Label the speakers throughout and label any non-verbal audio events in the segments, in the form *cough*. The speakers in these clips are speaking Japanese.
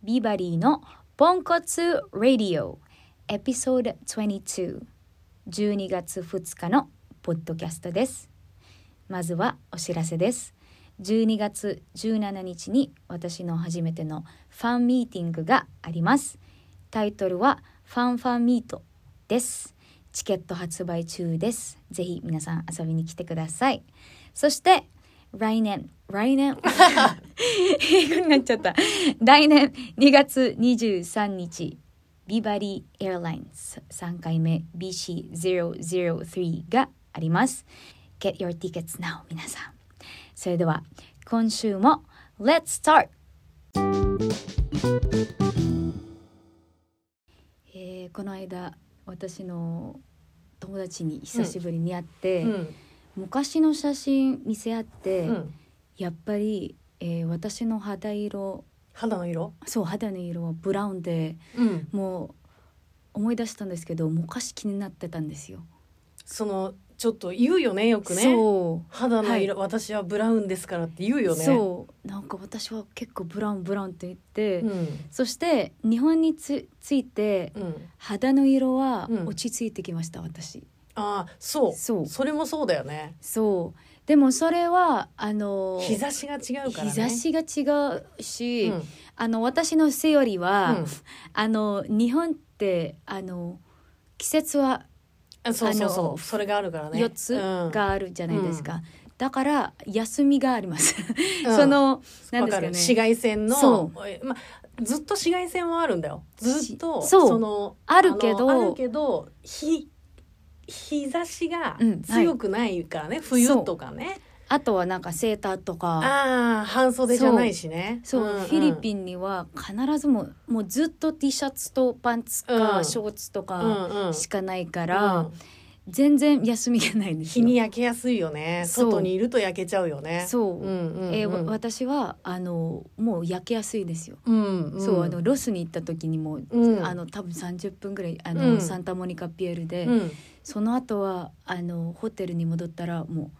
Speaker 1: ビバリーのポンコツラディオエピソード22 12月2日のポッドキャストです。まずはお知らせです。12月17日に私の初めてのファンミーティングがあります。タイトルはファンファンミートです。チケット発売中です。ぜひ皆さん遊びに来てください。そして来年。来年？英語になっちゃった。来年2月23日。ビバリーエアラインズ3回目 BC003 があります。Get your tickets now 皆さん。それでは今週も Let's start! えーこの間私の友達に久しぶりに会って、
Speaker 2: うん。
Speaker 1: 昔の写真見せ合って、
Speaker 2: うん。
Speaker 1: やっぱり、えー私の肌色
Speaker 2: 肌の色？
Speaker 1: そう肌の色はブラウンで
Speaker 2: うん。
Speaker 1: もう思い出したんですけど昔気になってたんですよ。
Speaker 2: そのちょっと言うよねよくね。
Speaker 1: そう。
Speaker 2: 肌の色、私はブラウンですからって言うよね。
Speaker 1: そう。なんか私は結構ブラウンブラウンって言って、
Speaker 2: うん。
Speaker 1: そして日本につついて
Speaker 2: うん。
Speaker 1: 肌の色は
Speaker 2: うん。
Speaker 1: 落ち着いてきました、私
Speaker 2: ああそう。
Speaker 1: そう。
Speaker 2: それもそうだよね。
Speaker 1: そう。でもそれはあの
Speaker 2: 日差しが違うからね。
Speaker 1: 日差しが違うし、
Speaker 2: うん。
Speaker 1: あの私のセオリーは、
Speaker 2: うん。
Speaker 1: あの日本ってあの季節は
Speaker 2: あそうそうそう。それがあるからね。
Speaker 1: 4つ
Speaker 2: うん
Speaker 1: があるじゃないですか、だから休みがあります、
Speaker 2: うん。
Speaker 1: その何
Speaker 2: わ
Speaker 1: ですかね。
Speaker 2: 紫外線のまずっと紫外線はあるんだよ。ずっと
Speaker 1: しそう。
Speaker 2: の
Speaker 1: あるけど
Speaker 2: あるけど日日差しが
Speaker 1: うん
Speaker 2: 強くないからね、冬とかね。
Speaker 1: あとはなんかセーターとか。
Speaker 2: ああ半袖じゃないしね。
Speaker 1: そう、
Speaker 2: んん。
Speaker 1: フィリピンには必ずもうもうずっと T シャツとパンツか、
Speaker 2: うん。
Speaker 1: ショーツと
Speaker 2: う
Speaker 1: か
Speaker 2: んうん。
Speaker 1: しかないから、
Speaker 2: うん。
Speaker 1: 全然休みがないんですよ。
Speaker 2: 日に焼けやすいよね。外にいると焼けちゃうよね。
Speaker 1: そう、
Speaker 2: うんうんうん。
Speaker 1: えーわ私はあのもう焼けやすいですよ。
Speaker 2: うんうん。
Speaker 1: そうあのロスに行った時にも、
Speaker 2: うん。
Speaker 1: あの多分30分ぐらいあの、
Speaker 2: うん。
Speaker 1: サンタモニカピエールで、
Speaker 2: うん
Speaker 1: その後はあのホテルに戻ったらも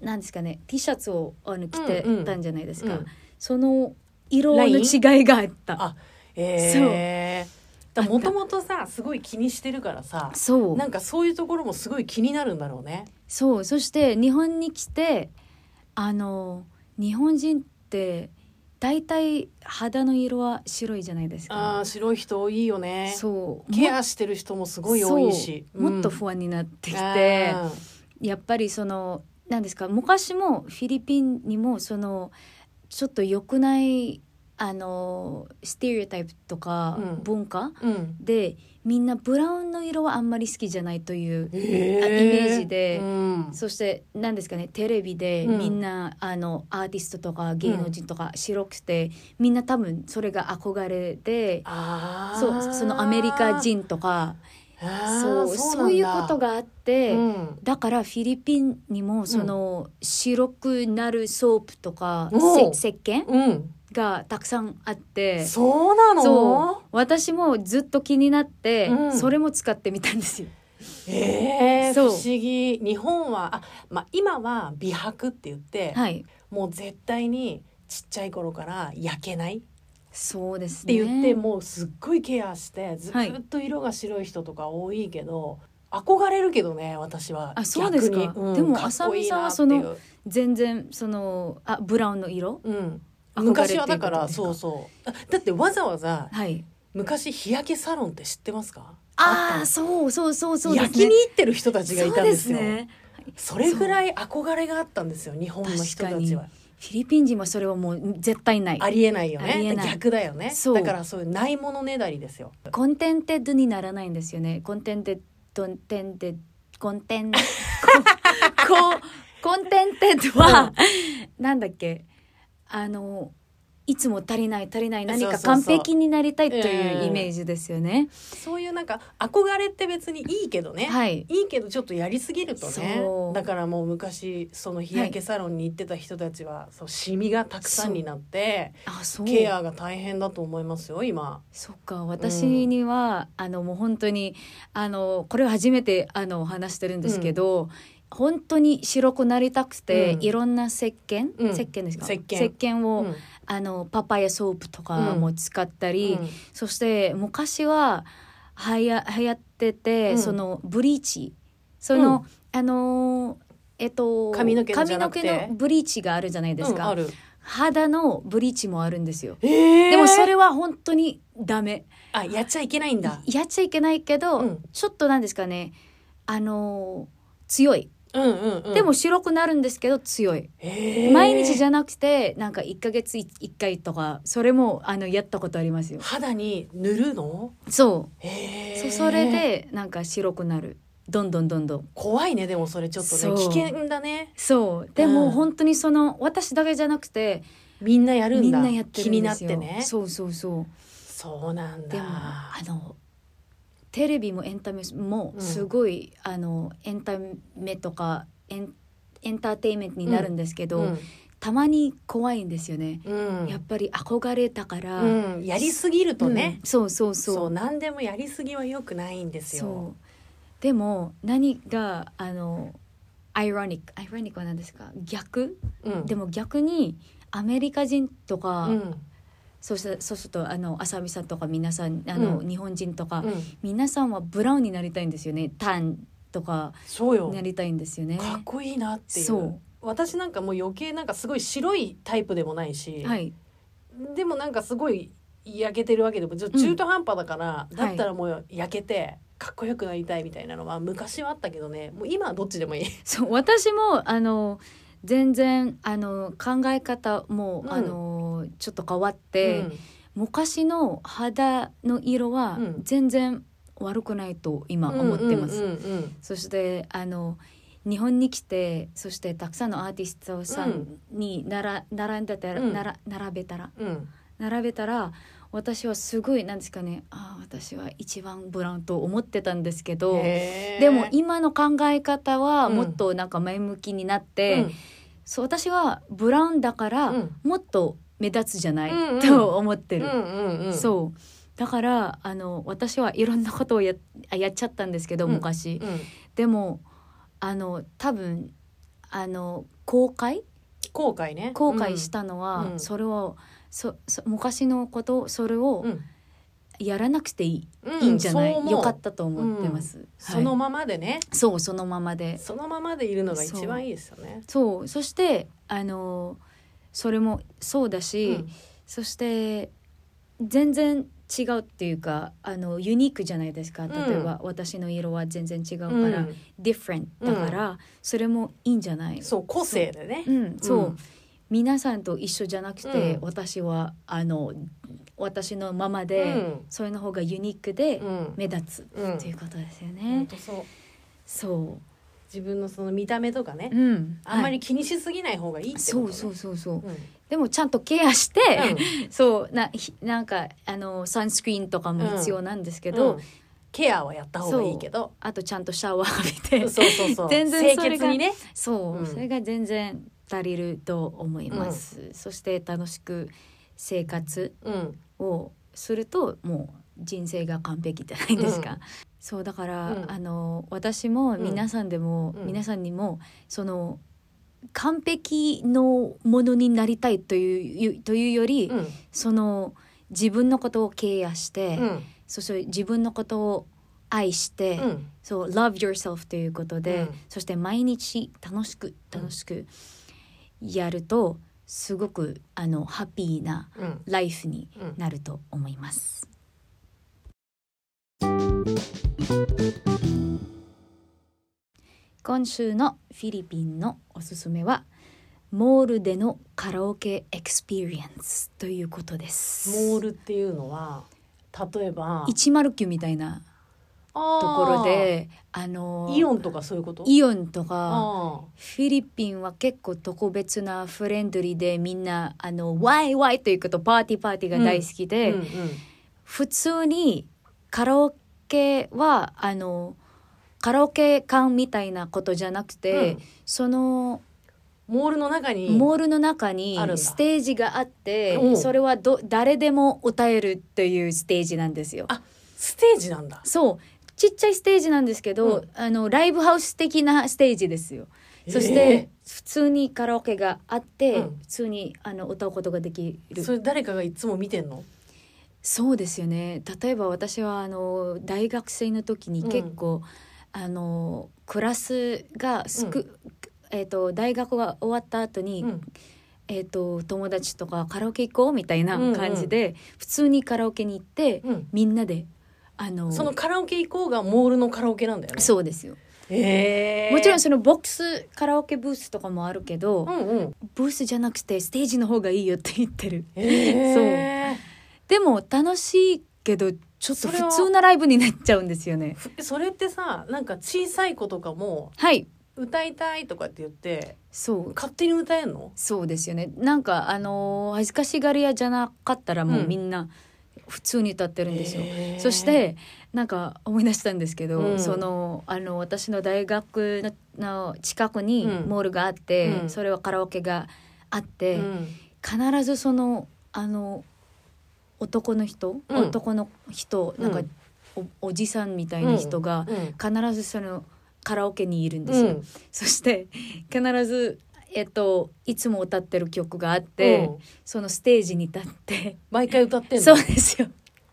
Speaker 1: うなんですかね T シャツをあの着て
Speaker 2: うんうん。
Speaker 1: たんじゃないですか、
Speaker 2: うん。
Speaker 1: その色の違いがあった。
Speaker 2: あええもともとさすごい気にしてるからさ
Speaker 1: そう。
Speaker 2: なんかそういうところもすごい気になるんだろうね。
Speaker 1: そう。そして日本に来てあの日本人って大体肌の色は白いじゃないです
Speaker 2: あ
Speaker 1: か
Speaker 2: ー白い人多いよね。
Speaker 1: そう。
Speaker 2: ケアしてる人もすごい多いし。
Speaker 1: そう。もっと
Speaker 2: 安
Speaker 1: 不安になってきて、やっぱりその何ですか昔もフィリピンにもそのちょっと良くないあのステレオタイプとか
Speaker 2: うん。
Speaker 1: 文化、
Speaker 2: うん。
Speaker 1: でみんなブラウンの色はあんまり好きじゃないという、イメージで。
Speaker 2: うん。
Speaker 1: そして何ですかねテレビで
Speaker 2: うん。
Speaker 1: みんな、あのアーティストとか芸能人とか白くて、みんな多分それが憧れでそうそのアメリカ人とかそうそういうことがあって。
Speaker 2: うん。
Speaker 1: だからフィリピンにもその白くなる soap とか、
Speaker 2: おう。
Speaker 1: せ石鹸？
Speaker 2: うん
Speaker 1: がたくさんあって
Speaker 2: そうなの？
Speaker 1: そう私もずっと気になって、
Speaker 2: うん。
Speaker 1: それも使ってみたんですよ。
Speaker 2: えー、不思議。日本はあ、まあ、今は美白って言って、
Speaker 1: はい。
Speaker 2: もう絶対にちっちゃい頃から焼けないっ
Speaker 1: そうですね。
Speaker 2: て言って、もうすっごいケアしてず
Speaker 1: はい。
Speaker 2: っと色が白い人とか多いけど、憧れるけどね私は。
Speaker 1: あそうですか。
Speaker 2: うん
Speaker 1: でも浅見さんはその全然そのあブラウンの色？
Speaker 2: うん、昔はだからそうそう。あだってわざわざ
Speaker 1: はい。
Speaker 2: 昔日焼けサロンって知ってますか？
Speaker 1: ああそうそうそうそうね。
Speaker 2: 焼きに行ってる人たちがいたんですよ。
Speaker 1: ね。
Speaker 2: それぐらい憧れがあったんですよ日本の人たちは。
Speaker 1: フィリピン人はそれはもう絶対ない。
Speaker 2: ありえないよね。逆だよね。
Speaker 1: そう。
Speaker 2: だからそういうないものねだりですよ。
Speaker 1: contented にならないんですよね。 contented ンテンテコンテン *laughs* コココ contented は、なんだっけ？あのいつも足りない足りない何か完璧になりたいとい
Speaker 2: うん
Speaker 1: うイメージですよね。
Speaker 2: そういうなんか憧れって別にいいけどね、
Speaker 1: はい。
Speaker 2: いいけどちょっとやりすぎるとね。
Speaker 1: そう。
Speaker 2: だからもう昔その日焼けサロンに行ってた人たちは、そうシミがたくさんになって
Speaker 1: あそう。
Speaker 2: ケアが大変だと思いますよ今。
Speaker 1: そっか。私には、あのもう本当にあのこれを初めてあの話してるんですけど、本当に白くなりたくて、
Speaker 2: うん。
Speaker 1: いろんな石鹸、
Speaker 2: うん。
Speaker 1: 石鹸ですか？
Speaker 2: 石鹸。
Speaker 1: を、
Speaker 2: うん。
Speaker 1: あのパパイヤソープとかも使ったり、
Speaker 2: うん。
Speaker 1: そして昔ははや流行ってて、
Speaker 2: うん。
Speaker 1: そのブリーチ。その、あのーえっと
Speaker 2: 髪の毛のじゃなくて？
Speaker 1: 髪の毛のブリーチがあるじゃないですか、
Speaker 2: うんある。
Speaker 1: 肌のブリーチもあるんですよ、
Speaker 2: えー。
Speaker 1: でもそれは本当にダメ。
Speaker 2: あやっちゃいけないんだ。
Speaker 1: やっちゃいけないけど、
Speaker 2: うん。
Speaker 1: ちょっとなんですかね。あのー強い、
Speaker 2: うんうんうん。
Speaker 1: でも白くなるんですけど強い、
Speaker 2: えー。
Speaker 1: 毎日じゃなくてなんか1ヶ月1回とかそれもあのやったことありますよ。
Speaker 2: 肌に塗るの？
Speaker 1: そう。
Speaker 2: へー。
Speaker 1: そそれでなんか白くなる。どんどんどんどん。
Speaker 2: 怖いねでもそれちょっとね。危険だね。
Speaker 1: そう。で
Speaker 2: うん。
Speaker 1: も本当にその私だけじゃなくて
Speaker 2: みんなやるんだ。
Speaker 1: みんなやってる
Speaker 2: 気に
Speaker 1: んですよ。
Speaker 2: なってね。
Speaker 1: そうそうそう。
Speaker 2: そうなんだ。
Speaker 1: でもあのテレビもエンタメも
Speaker 2: うん。
Speaker 1: すごい、あのエンタメとかエンエンターテインメントになるんですけど、
Speaker 2: うん。
Speaker 1: たまに怖いんですよね、
Speaker 2: うん。
Speaker 1: やっぱり憧れたから、
Speaker 2: うん。やりすぎるとね。
Speaker 1: うん。そうそうそう。
Speaker 2: そう何でもやりすぎは良くないんですよ。
Speaker 1: でも何があのアイロニックアイロニックは何ですか？逆、
Speaker 2: うん。
Speaker 1: でも逆にアメリカ人とか、
Speaker 2: うん
Speaker 1: そうしたそうするとあの浅見さんとか皆さんあの、
Speaker 2: うん。
Speaker 1: 日本人とか、
Speaker 2: うん。
Speaker 1: 皆さんはブラウンになりたいんですよね。タンとか
Speaker 2: そうよ。
Speaker 1: なりたいんですよね。
Speaker 2: かっこいいなっていう。私なんかもう余計なんかすごい白いタイプでもないし、
Speaker 1: はい、
Speaker 2: でもなんかすごい焼けてるわけでもちょっと中途半端だから、だったらもう焼けてかっこよくなりたいみたいなのは昔はあったけどね。もう今はどっちでもいい。
Speaker 1: そう私もあの全然あの考え方も、
Speaker 2: うん。
Speaker 1: あのちょっと変わって、
Speaker 2: うん。
Speaker 1: 昔の肌の色は
Speaker 2: うん。
Speaker 1: 全然悪くないと今思ってます。そしてあの日本に来てそしてたくさんのアーティストさんになら、並んでたら、
Speaker 2: うん。
Speaker 1: なら並べたら。
Speaker 2: うん。うん
Speaker 1: 並べたら私はすごいなんですかねああ私は一番ブラウンと思ってたんですけどでも今の考え方は
Speaker 2: うん。
Speaker 1: もっとなんか前向きになって、
Speaker 2: うん。
Speaker 1: そう私はブラウンだから
Speaker 2: うん。
Speaker 1: もっと目立つじゃない、
Speaker 2: うんうん。
Speaker 1: と思ってる。
Speaker 2: うんうんうん、
Speaker 1: そう。だからあの私はいろんなことをややっちゃったんですけど
Speaker 2: うん。
Speaker 1: 昔、
Speaker 2: うん、
Speaker 1: でもあの多分あの後悔
Speaker 2: 後悔ね。
Speaker 1: 後悔したのは、
Speaker 2: うん。
Speaker 1: それをそそ昔のことそれを
Speaker 2: うん。
Speaker 1: やらなくていい,、
Speaker 2: うん
Speaker 1: いいんじゃない？
Speaker 2: そう思う。
Speaker 1: よかったと思ってます、はい。
Speaker 2: そのままでね、
Speaker 1: そうそのままで。
Speaker 2: そのままでいるのが一番いいですよね。
Speaker 1: そう。そしてあのそれもそうだし、
Speaker 2: うん。
Speaker 1: そして全然違うっていうかあのユニークじゃないですか。例えば、私の色は全然違うから、
Speaker 2: うん、
Speaker 1: different だから、それもいいんじゃない？
Speaker 2: そう個性でね。
Speaker 1: う。ん、そう、
Speaker 2: うん
Speaker 1: 皆さんと一緒じゃなくて、
Speaker 2: うん。
Speaker 1: 私はあの私のまま
Speaker 2: う
Speaker 1: で、
Speaker 2: ん。
Speaker 1: それの方がユニークで
Speaker 2: うん。
Speaker 1: 目立つ
Speaker 2: うん
Speaker 1: っていうことですよ
Speaker 2: 本
Speaker 1: ね。
Speaker 2: 当そう。
Speaker 1: そ
Speaker 2: 自分のその見た目とかね
Speaker 1: う、、うん、
Speaker 2: あんま
Speaker 1: はい
Speaker 2: り気にしすぎない方がいいってこと、ね。
Speaker 1: そうそうそうそう。
Speaker 2: うん。
Speaker 1: でもちゃんとケアして、
Speaker 2: うん。*laughs*
Speaker 1: そうなひなんかあのサンスクリーンとかも必要なんですけど、
Speaker 2: うん。ケアはやった方がいいけど。
Speaker 1: あとちゃんとシャワー浴びて、
Speaker 2: そうそうそう。*laughs*
Speaker 1: 全然それが
Speaker 2: 清潔にね。
Speaker 1: そう、
Speaker 2: うん。
Speaker 1: それが全然足りると思います。そして楽しく生活
Speaker 2: うん。
Speaker 1: をするともう人生が完璧じゃないですか。
Speaker 2: うん
Speaker 1: そうだから、
Speaker 2: うん。
Speaker 1: あの私も
Speaker 2: うん。
Speaker 1: 皆さんでも、
Speaker 2: うん。
Speaker 1: 皆さんにもその完璧のものになりたいというというより、
Speaker 2: うん。
Speaker 1: その自分のことをケアして、
Speaker 2: うん。
Speaker 1: そして自分のことを愛して、
Speaker 2: うん。
Speaker 1: そう love yourself ということで、
Speaker 2: うん。
Speaker 1: そして毎日楽しく楽しくやるとすごくあのハッピーな
Speaker 2: うん。
Speaker 1: ライフに
Speaker 2: うん。
Speaker 1: なると思います。今週のフィリピンのおすすめはモールでのカラオケ experience ということです。
Speaker 2: モールっていうのは例えば
Speaker 1: 109みたいな
Speaker 2: と
Speaker 1: ところであの
Speaker 2: イオンとかそういうこと？
Speaker 1: イオンとか
Speaker 2: あ
Speaker 1: フィリピンは結構特別なフレンドリーでみんなあのワイワイということパーティーパーティーが大好き
Speaker 2: あ
Speaker 1: で、
Speaker 2: うんうん
Speaker 1: 普通にカラオケはあのカラオケ館みたいなことじゃなくて、
Speaker 2: うん。
Speaker 1: その
Speaker 2: モールの中に
Speaker 1: モールの中にステージがあってそれはど誰でも歌えるというステージなんですよ。
Speaker 2: あステージなんだ。
Speaker 1: そう。ちっちゃいステージなんですけど、
Speaker 2: うん。
Speaker 1: あのライブハウス的なステージですよ。そして、
Speaker 2: え
Speaker 1: 普通にカラオケがあって、
Speaker 2: うん。
Speaker 1: 普通にあの歌うことができる。
Speaker 2: それ誰かがいつも見てんの？
Speaker 1: そうですよね。例えば私はあの大学生の時に結構、あのクラスがすく、えー、と大学が終わった後に、
Speaker 2: うん。
Speaker 1: えー、と友達とかカラオケ行こうみたいな感じで、普通にカラオケに行って、
Speaker 2: うん。
Speaker 1: みんなであの
Speaker 2: そのカラオケ行こうがモールのカラオケなんだよね。
Speaker 1: そうですよ。
Speaker 2: へえ。
Speaker 1: もちろんそのボックスカラオケブースとかもあるけど、
Speaker 2: うんうん。
Speaker 1: ブースじゃなくてステージの方がいいよって言ってる。
Speaker 2: へえ *laughs*
Speaker 1: でも楽しいけどちょっと普通なライブになっちゃうんですよね。
Speaker 2: ふそれってさなんか小さい子とかも
Speaker 1: はい。
Speaker 2: 歌いたいとかって言って
Speaker 1: そう。
Speaker 2: 勝手に歌えんの？
Speaker 1: そうですよね。なんかあのー恥ずかしがり屋じゃなかったらもうみんな普通に歌ってるんですよ、
Speaker 2: へー。
Speaker 1: そしてなんか思い出したんですけど、
Speaker 2: うん。
Speaker 1: そのあの私の大学のの近くに
Speaker 2: うん。
Speaker 1: モールがあって、
Speaker 2: うん。
Speaker 1: それはカラオケがあって、
Speaker 2: うん。
Speaker 1: 必ずそのあの男の人、
Speaker 2: うん。
Speaker 1: 男の人なんか、
Speaker 2: うん
Speaker 1: おおじさんみたいな人が
Speaker 2: うん。
Speaker 1: 必ずそのカラオケにいるんですよ。
Speaker 2: うん。
Speaker 1: そして必ずえっといつも歌ってる曲があって、
Speaker 2: うん。
Speaker 1: そのステージに立って、
Speaker 2: 毎回歌って
Speaker 1: そうですよ。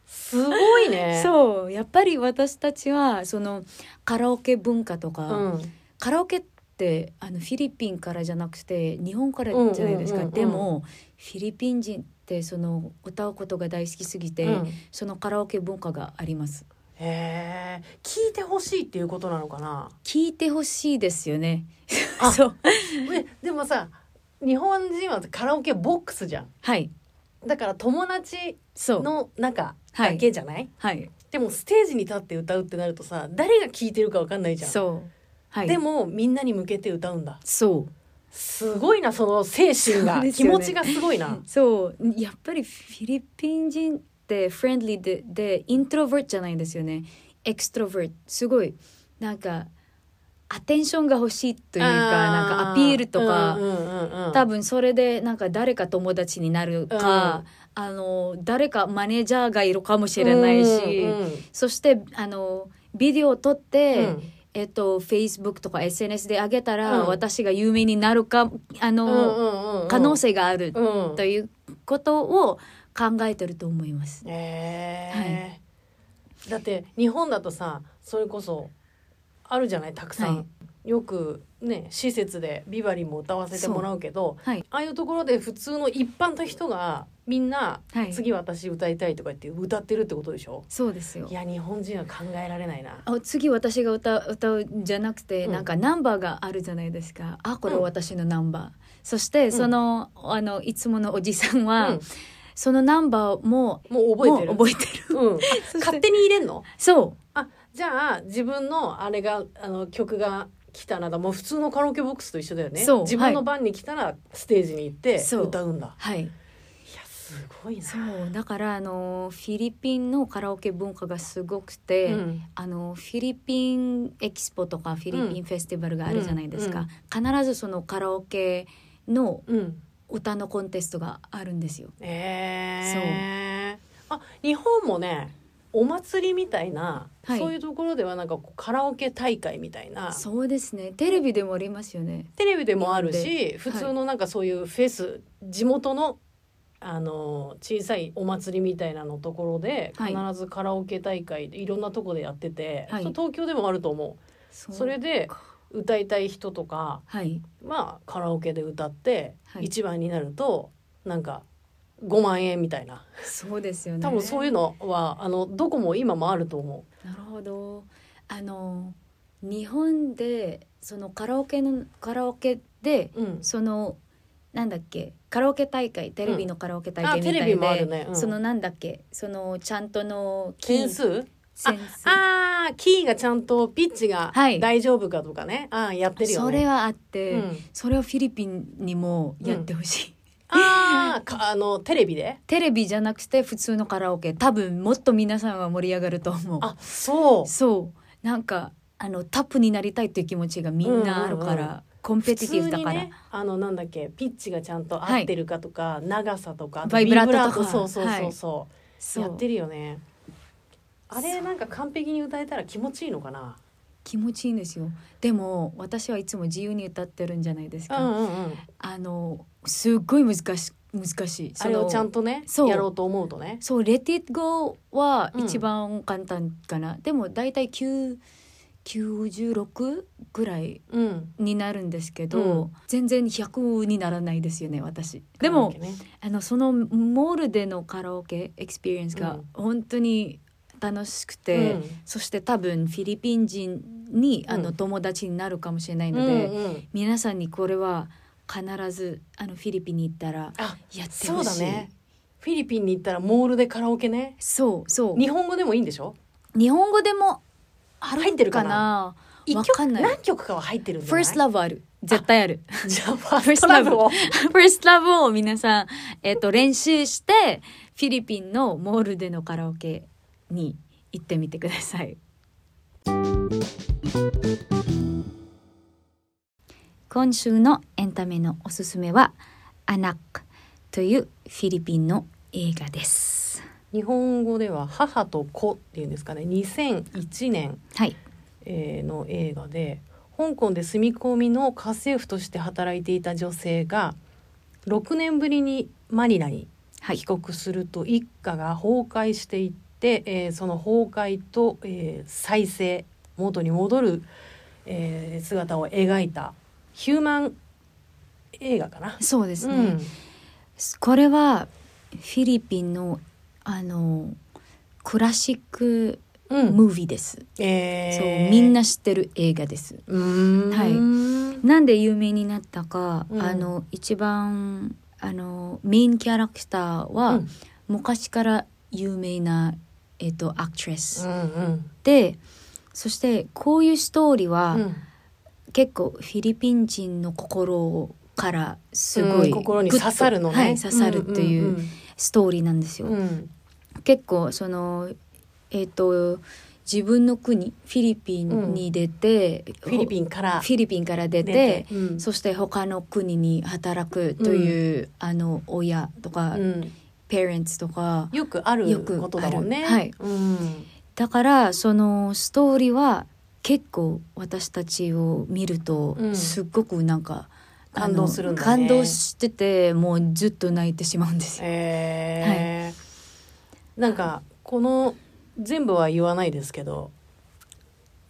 Speaker 2: すごいね。
Speaker 1: そう。やっぱり私たちはそのカラオケ文化とか、
Speaker 2: うん。
Speaker 1: カラオケってあのフィリピンからじゃなくて日本からじゃないですか、でもフィリピン人ってその歌うことが大好きすぎて、
Speaker 2: うん。
Speaker 1: そのカラオケ文化があります。
Speaker 2: へえ聞いてほしいっていうことなのかな？
Speaker 1: 聞いてほしいですよね。
Speaker 2: あ *laughs*
Speaker 1: そう。
Speaker 2: えでもさ日本人はカラオケボックスじゃん。
Speaker 1: はい。
Speaker 2: だから友達の中だけじゃない、
Speaker 1: はい。
Speaker 2: でもステージに立って歌うってなるとさ誰が聞いてるかわかんないじゃん、
Speaker 1: そう。はい。
Speaker 2: でもみんなに向けて歌うんだ。
Speaker 1: そう
Speaker 2: すごいなその精神が、
Speaker 1: ね。
Speaker 2: 気持ちがすごいな。
Speaker 1: そう。やっぱりフィリピン人ってフレンドリーででイントロバートじゃないんですよね。エクストロバートすごい。なんかアテンションが欲しいというかなんかアピールとか、
Speaker 2: うんうんうんうん。
Speaker 1: 多分それでなんか誰か友達になるか、あの誰かマネージャーがいるかもしれないし、
Speaker 2: うんうん。
Speaker 1: そしてあのビデオを撮って、
Speaker 2: うん
Speaker 1: えっと Facebook とか SNS で上げたら、
Speaker 2: うん。
Speaker 1: 私が有名になるかあの、
Speaker 2: う
Speaker 1: 可能性がある
Speaker 2: うん。
Speaker 1: ということを考えてると思います。
Speaker 2: えー。だって日本だとさそれこそあるじゃない？たくさん、
Speaker 1: はい
Speaker 2: よくね施設でビバリーも歌わせてもらうけど
Speaker 1: はい、
Speaker 2: ああいうところで普通の一般の人がみんな、
Speaker 1: はい。
Speaker 2: 次私歌いたいとか言って歌ってるってことでしょ？
Speaker 1: そうですよ。
Speaker 2: い。や日本人は考えられないな。
Speaker 1: あ次私が歌う歌うんじゃなくて、
Speaker 2: うん。
Speaker 1: なんかナンバーがあるじゃないですか。あこれ
Speaker 2: うん。
Speaker 1: 私のナンバー、そしてその,、あのいつものおじさんは、
Speaker 2: うん。
Speaker 1: そのナンバーも
Speaker 2: もう覚えてる。
Speaker 1: 覚えてる。
Speaker 2: うん、*laughs* 勝手に入れんの？
Speaker 1: そ
Speaker 2: あじゃあ自分のあれがあの曲が来たらだもう普通のカラオケボックスと一緒だよね。
Speaker 1: そう
Speaker 2: 自分の番に来たらステージに行って
Speaker 1: そう。
Speaker 2: 歌うんだ。
Speaker 1: うはい。
Speaker 2: いやすごいな。
Speaker 1: そうだからあのフィリピンのカラオケ文化がすごくて、
Speaker 2: うん。
Speaker 1: あのフィリピンエキスポとかフィリピンフェスティバルがあるじゃないですか、必ずそのカラオケの
Speaker 2: うん。
Speaker 1: 歌のコンテストがあるんですよ。
Speaker 2: えー、あ日本もねお祭りみたいな、
Speaker 1: はい。
Speaker 2: そういうところではなんかこうカラオケ大会みたいな。
Speaker 1: そうですね。テレビでもありますよね。
Speaker 2: テレビでもある
Speaker 1: 日
Speaker 2: し普通のなんかそういうフェス、地元のあの小さいお祭りみたいなのところで
Speaker 1: はい。
Speaker 2: 必ずカラオケ大会でいろんなとこでやってて、
Speaker 1: はい。
Speaker 2: 東京でもあると思
Speaker 1: そう
Speaker 2: それで歌いたい人とか
Speaker 1: はい。
Speaker 2: まあカラオケで歌って
Speaker 1: はい。
Speaker 2: 一番になるとなんか5万円みたいな。
Speaker 1: そうですよね。
Speaker 2: 多分そういうのはあのどこも今もあると思
Speaker 1: なるほど。あの日本でそのカラオケのカラオケで
Speaker 2: う。うん、
Speaker 1: そのなんだっけカラオケ大会テレビのカラオケ大会みたいで、
Speaker 2: あテレビもあるね。うん。
Speaker 1: そのなんだっけそのちゃんとの
Speaker 2: 点数？ああキーがちゃんとピッチが
Speaker 1: はい。
Speaker 2: 大丈夫かとかね、ああやってるよね。
Speaker 1: それはあって、
Speaker 2: うん。
Speaker 1: それをフィリピンにもやってほしい、
Speaker 2: ああ *laughs* かあのテレビで？
Speaker 1: テレビじゃなくて普通のカラオケ。多分もっと皆さんは盛り上がると思う。
Speaker 2: あそう。
Speaker 1: そう。なんかあのタップになりたいっていう気持ちがみんなあるから、
Speaker 2: うんうんうん。
Speaker 1: コンペティティ
Speaker 2: 普
Speaker 1: ブだから、
Speaker 2: 通にねあのなんだっけピッチがちゃんと合ってるかとか、長さとか。
Speaker 1: バイブラートとか。
Speaker 2: そうそうそうそう、
Speaker 1: そう。
Speaker 2: やってるよね。あれなんか完璧に歌えたら気持ちいいのかな？
Speaker 1: 気持ちいいんですよ。でも私はいつも自由に歌ってるんじゃないですか、
Speaker 2: うんうんうん。
Speaker 1: あのすっごい難し難しい。
Speaker 2: あれをちゃん
Speaker 1: と
Speaker 2: とね
Speaker 1: そう。
Speaker 2: やろうと思うとね。
Speaker 1: そう「Let It Go」は
Speaker 2: うん。
Speaker 1: 一番簡単かな、でも大体9 96ぐらい
Speaker 2: うん。
Speaker 1: になるんですけど、
Speaker 2: うん。
Speaker 1: 全然100にならないですよね私。でも
Speaker 2: ね
Speaker 1: あのそのモールでのカラオケ experience が
Speaker 2: うん。
Speaker 1: 本当に楽しくて、
Speaker 2: うん。
Speaker 1: そして多分フィリピン人にあの
Speaker 2: うん
Speaker 1: 友達になるかもしれないの
Speaker 2: うん
Speaker 1: で、
Speaker 2: うん。
Speaker 1: 皆さんにこれは必ずあのフィリピンに行ったら
Speaker 2: あ
Speaker 1: やってほしい。
Speaker 2: だね。フィリピンに行ったらモールでカラオケね。
Speaker 1: そうそう。
Speaker 2: 日本語でもいいんでしょ？
Speaker 1: 日本語でもあ
Speaker 2: 入ってるか
Speaker 1: な？
Speaker 2: 一曲何曲かは入ってるんじゃない
Speaker 1: ？First Love ある。絶対ある。
Speaker 2: じゃあファーストラブを。*laughs*
Speaker 1: First Love を皆さん、えっと練習してフィリピンのモールでのカラオケに行ってみてください。今週のエンタメのおすすめは「アナック」というフィリピンの映画です。
Speaker 2: 日本語では母と子っていうんですかね。2001年
Speaker 1: はい。
Speaker 2: えーの映画で香港で住み込みの家政婦として働いていた女性が6年ぶりにマニラに
Speaker 1: はい。
Speaker 2: 帰国すると一家が崩壊していって、えーその崩壊と、えー再生元に戻る、えー姿を描いたヒューマン映画かな？
Speaker 1: そうですね、
Speaker 2: うん。
Speaker 1: これはフィリピンのあのクラシック
Speaker 2: うん。
Speaker 1: ムービーです、
Speaker 2: えー。
Speaker 1: そうみんな知ってる映画です。はい。なんで有名になったか、
Speaker 2: うん。
Speaker 1: あの一番あのメインキャラクターは、
Speaker 2: うん。
Speaker 1: 昔から有名な、えっとアクトレス、
Speaker 2: うんうん。
Speaker 1: でそしてこういうストーリーは、
Speaker 2: うん。
Speaker 1: 結構フィリピン人の心からすごい、
Speaker 2: うん心に刺さるのね、
Speaker 1: はい、刺さるというストーリーなんですよ。
Speaker 2: うん。うんうん
Speaker 1: 結構そのえっ、と自分の国フィリピンに出て、
Speaker 2: フィリピンから
Speaker 1: フィリピンから出
Speaker 2: 出
Speaker 1: て
Speaker 2: て、うん。
Speaker 1: そして他の国に働くという、あの親とか、
Speaker 2: うん
Speaker 1: ペアレンツとか
Speaker 2: よくある
Speaker 1: よく
Speaker 2: ことだもんね。
Speaker 1: はい。
Speaker 2: うん。
Speaker 1: だからそのストーリーは結構私たちを見ると
Speaker 2: うん。
Speaker 1: すっごくなんか、あの
Speaker 2: 感動するね。
Speaker 1: 感動しててもうずっと泣いてしまうんですよ。
Speaker 2: えー。なんかこの全部は言わないですけど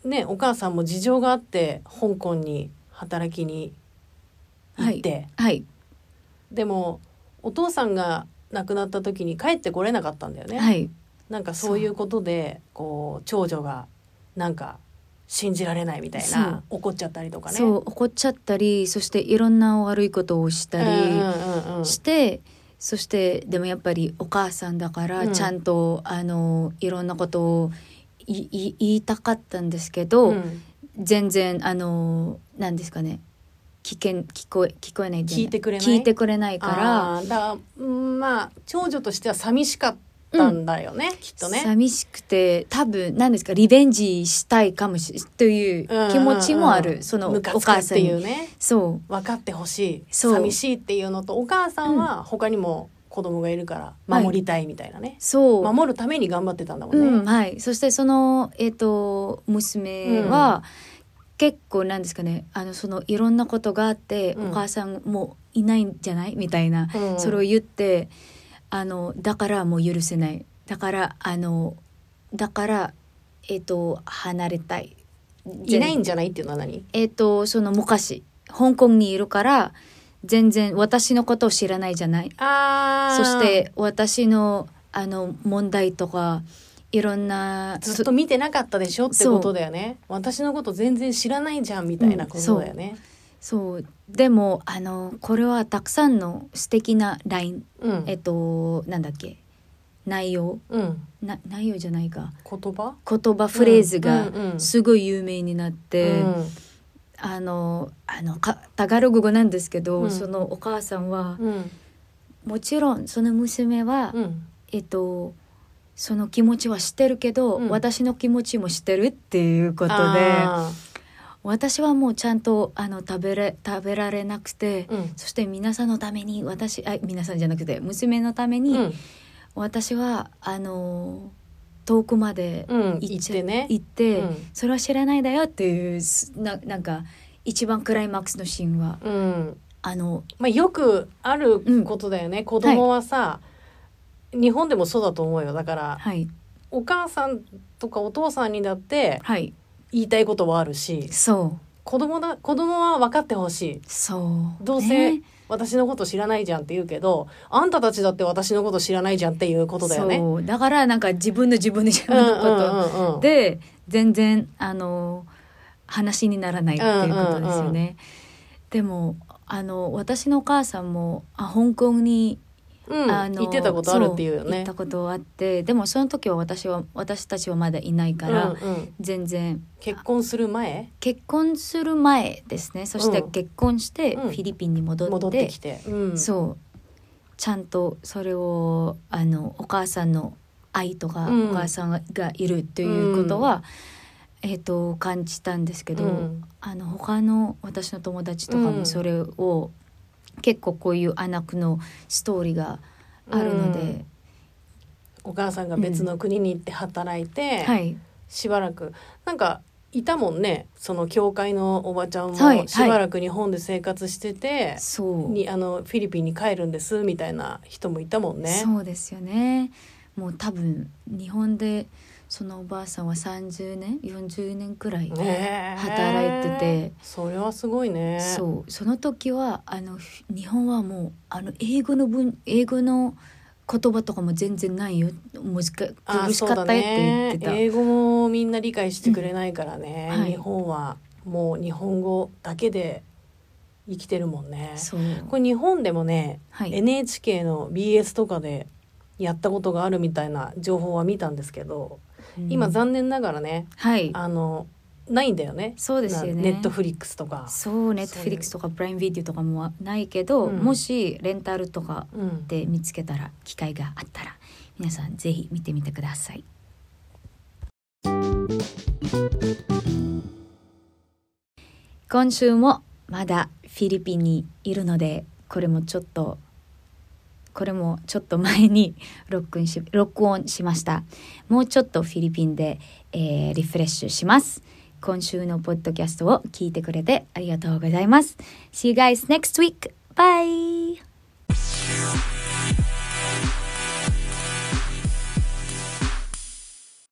Speaker 2: ねお母さんも事情があって香港に働きに行って、
Speaker 1: はい。
Speaker 2: でもお父さんが亡くなった時に帰ってこれなかったんだよね。
Speaker 1: はい。
Speaker 2: なんかそういうことでこう長女がなんか信じられないみたいな怒っちゃったりとかね。
Speaker 1: そう怒っちゃったりそしていろんな悪いことをしたり、
Speaker 2: うんうんうん
Speaker 1: してそしてでもやっぱりお母さんだから
Speaker 2: うん。
Speaker 1: ちゃんと、あのいろんなことをいい言いたかったんですけど、
Speaker 2: うん。
Speaker 1: 全然あの何ですかね聞けん聞こえ聞こえない
Speaker 2: 聞いてくれない？
Speaker 1: 聞いてくれないから。
Speaker 2: だからうんまあ長女としては寂しかったんだよね、きっとね。
Speaker 1: 寂しくて多分何ですかリベンジしたいかもしれという気持ちもある、
Speaker 2: うんうんうん。
Speaker 1: そのお母さんに
Speaker 2: ていうね。
Speaker 1: そう。
Speaker 2: 分かってほしい。寂しいっていうのとお母さんは他にも子供がいるから守りたいみたいなね、
Speaker 1: そう。
Speaker 2: 守るために頑張ってたんだもんね。
Speaker 1: うんはい、そしてその、えっと娘は、結構なんですかねあのそのいろんなことがあって、
Speaker 2: うん。
Speaker 1: お母さんもういないんじゃない？みたいな、
Speaker 2: うん。
Speaker 1: それを言ってあのだからもう許せない。だからあのだからえっと離れたい。
Speaker 2: いないんじゃないっていうのは何？
Speaker 1: えっとその昔香港にいるから全然私のことを知らないじゃない？そして私のあの問題とかいろんな
Speaker 2: ずっと見てなかったでしょってことだよね。私のこと全然知らないじゃんみたいなことだよね。
Speaker 1: そう。でもあのこれはたくさんの素敵なライン、
Speaker 2: うん。
Speaker 1: えっとなんだっけ。内容。
Speaker 2: うん、
Speaker 1: な内容じゃないか。
Speaker 2: 言葉？
Speaker 1: 言葉フレーズが
Speaker 2: うんうんうん。
Speaker 1: すごい有名になって、あのあのかタガログ語なんですけど、
Speaker 2: うん。
Speaker 1: そのお母さんは
Speaker 2: うんうん。
Speaker 1: もちろんその娘は、
Speaker 2: うん。
Speaker 1: えっとその気持ちは知ってるけど、
Speaker 2: うん。
Speaker 1: 私の気持ちも知ってるっていうことで
Speaker 2: あ
Speaker 1: 私はもうちゃんとあの食べれ食べられなくて、
Speaker 2: ーうん。
Speaker 1: そして皆さんのために私あ皆さんじゃなくて娘のために、
Speaker 2: うん。
Speaker 1: 私はあの遠くまで
Speaker 2: うん。
Speaker 1: 行っちゃ
Speaker 2: 行ってね。
Speaker 1: 行って、
Speaker 2: うん。
Speaker 1: それは知らないだよっていうすななんか一番クライマックスのシーンは
Speaker 2: うん
Speaker 1: あの
Speaker 2: まあ、よくあることだよね、子供はさ、日本でもそうだと思うよ。だから
Speaker 1: はい。
Speaker 2: お母さんとかお父さんにだって
Speaker 1: はい。
Speaker 2: 言いたいことはあるし
Speaker 1: そう。
Speaker 2: 子供だ子供は分かってほしい。
Speaker 1: そう。
Speaker 2: どうせ
Speaker 1: ね。
Speaker 2: 私のこと知らないじゃんって言うけどあんたたちだって私のこと知らないじゃんっていうことだよね。
Speaker 1: そう。だからなんか自分の自分の自分
Speaker 2: うん
Speaker 1: のこと、
Speaker 2: うんうんうん
Speaker 1: で全然あの話にならないっていうことですよね。でもあの私のお母さんもあ香港に、
Speaker 2: うん。
Speaker 1: あの
Speaker 2: 言ってたことあるっていうよ
Speaker 1: そ行っ
Speaker 2: ね
Speaker 1: たことあってでもその時は私は私たちはまだいないから、
Speaker 2: うんうん。
Speaker 1: 全然。
Speaker 2: 結婚する前？
Speaker 1: 結婚する前ですね。そして
Speaker 2: うん。
Speaker 1: 結婚して
Speaker 2: うん。
Speaker 1: フィリピンに戻って,、
Speaker 2: 戻ってきて、うん、
Speaker 1: そう。ちゃんとそれをあのお母さんの愛とか、
Speaker 2: うん。
Speaker 1: お母さんがいるということは、えっと感じたんですけど、
Speaker 2: うん。
Speaker 1: あの他の私の友達とか
Speaker 2: うん。
Speaker 1: もそれを、結構こういうアナクのストーリーがあるので、
Speaker 2: お母さんが別の国に行って働いて、
Speaker 1: はい。
Speaker 2: しばらく。なんかいたもんねその教会のおばちゃん
Speaker 1: はい
Speaker 2: もしばらく日本で生活してて、
Speaker 1: そう。
Speaker 2: にあのフィリピンに帰るんですみたいな人もいたもんね。
Speaker 1: そうですよね。もう多分日本でそのおばあさんは30年40年くらい、
Speaker 2: ねえ。
Speaker 1: 働いてて。
Speaker 2: それはすごいね。
Speaker 1: そう。その時はあのふ日本はもうあの英語の文英語の言葉とかも全然ないよ。難しかったよって言ってた、
Speaker 2: 英語もみんな理解してくれないからね、
Speaker 1: うん。はい。
Speaker 2: 日本はもう日本語だけで生きてるもんね。これ日本でもね、
Speaker 1: はい。
Speaker 2: NHK の BS とかでやったことがあるみたいな情報は見たんですけど、今
Speaker 1: うん。
Speaker 2: 残念ながらね
Speaker 1: はい。
Speaker 2: あのないんだよね。
Speaker 1: そうですよね。
Speaker 2: ネットフリックスとか。
Speaker 1: そうネットフリックスとかプライムビデオとかもないけど、
Speaker 2: うん。
Speaker 1: もしレンタルとか
Speaker 2: うん、
Speaker 1: で見つけたら機会があったら皆さんぜひ見てみてください。今週もまだフィリピンにいるのでこれもちょっとこれもちょっと前に録音し録音しましたもうちょっとフィリピンで、えーリフレッシュします今週のポッドキャストを聞いてくれてありがとうございます See you guys next week! Bye!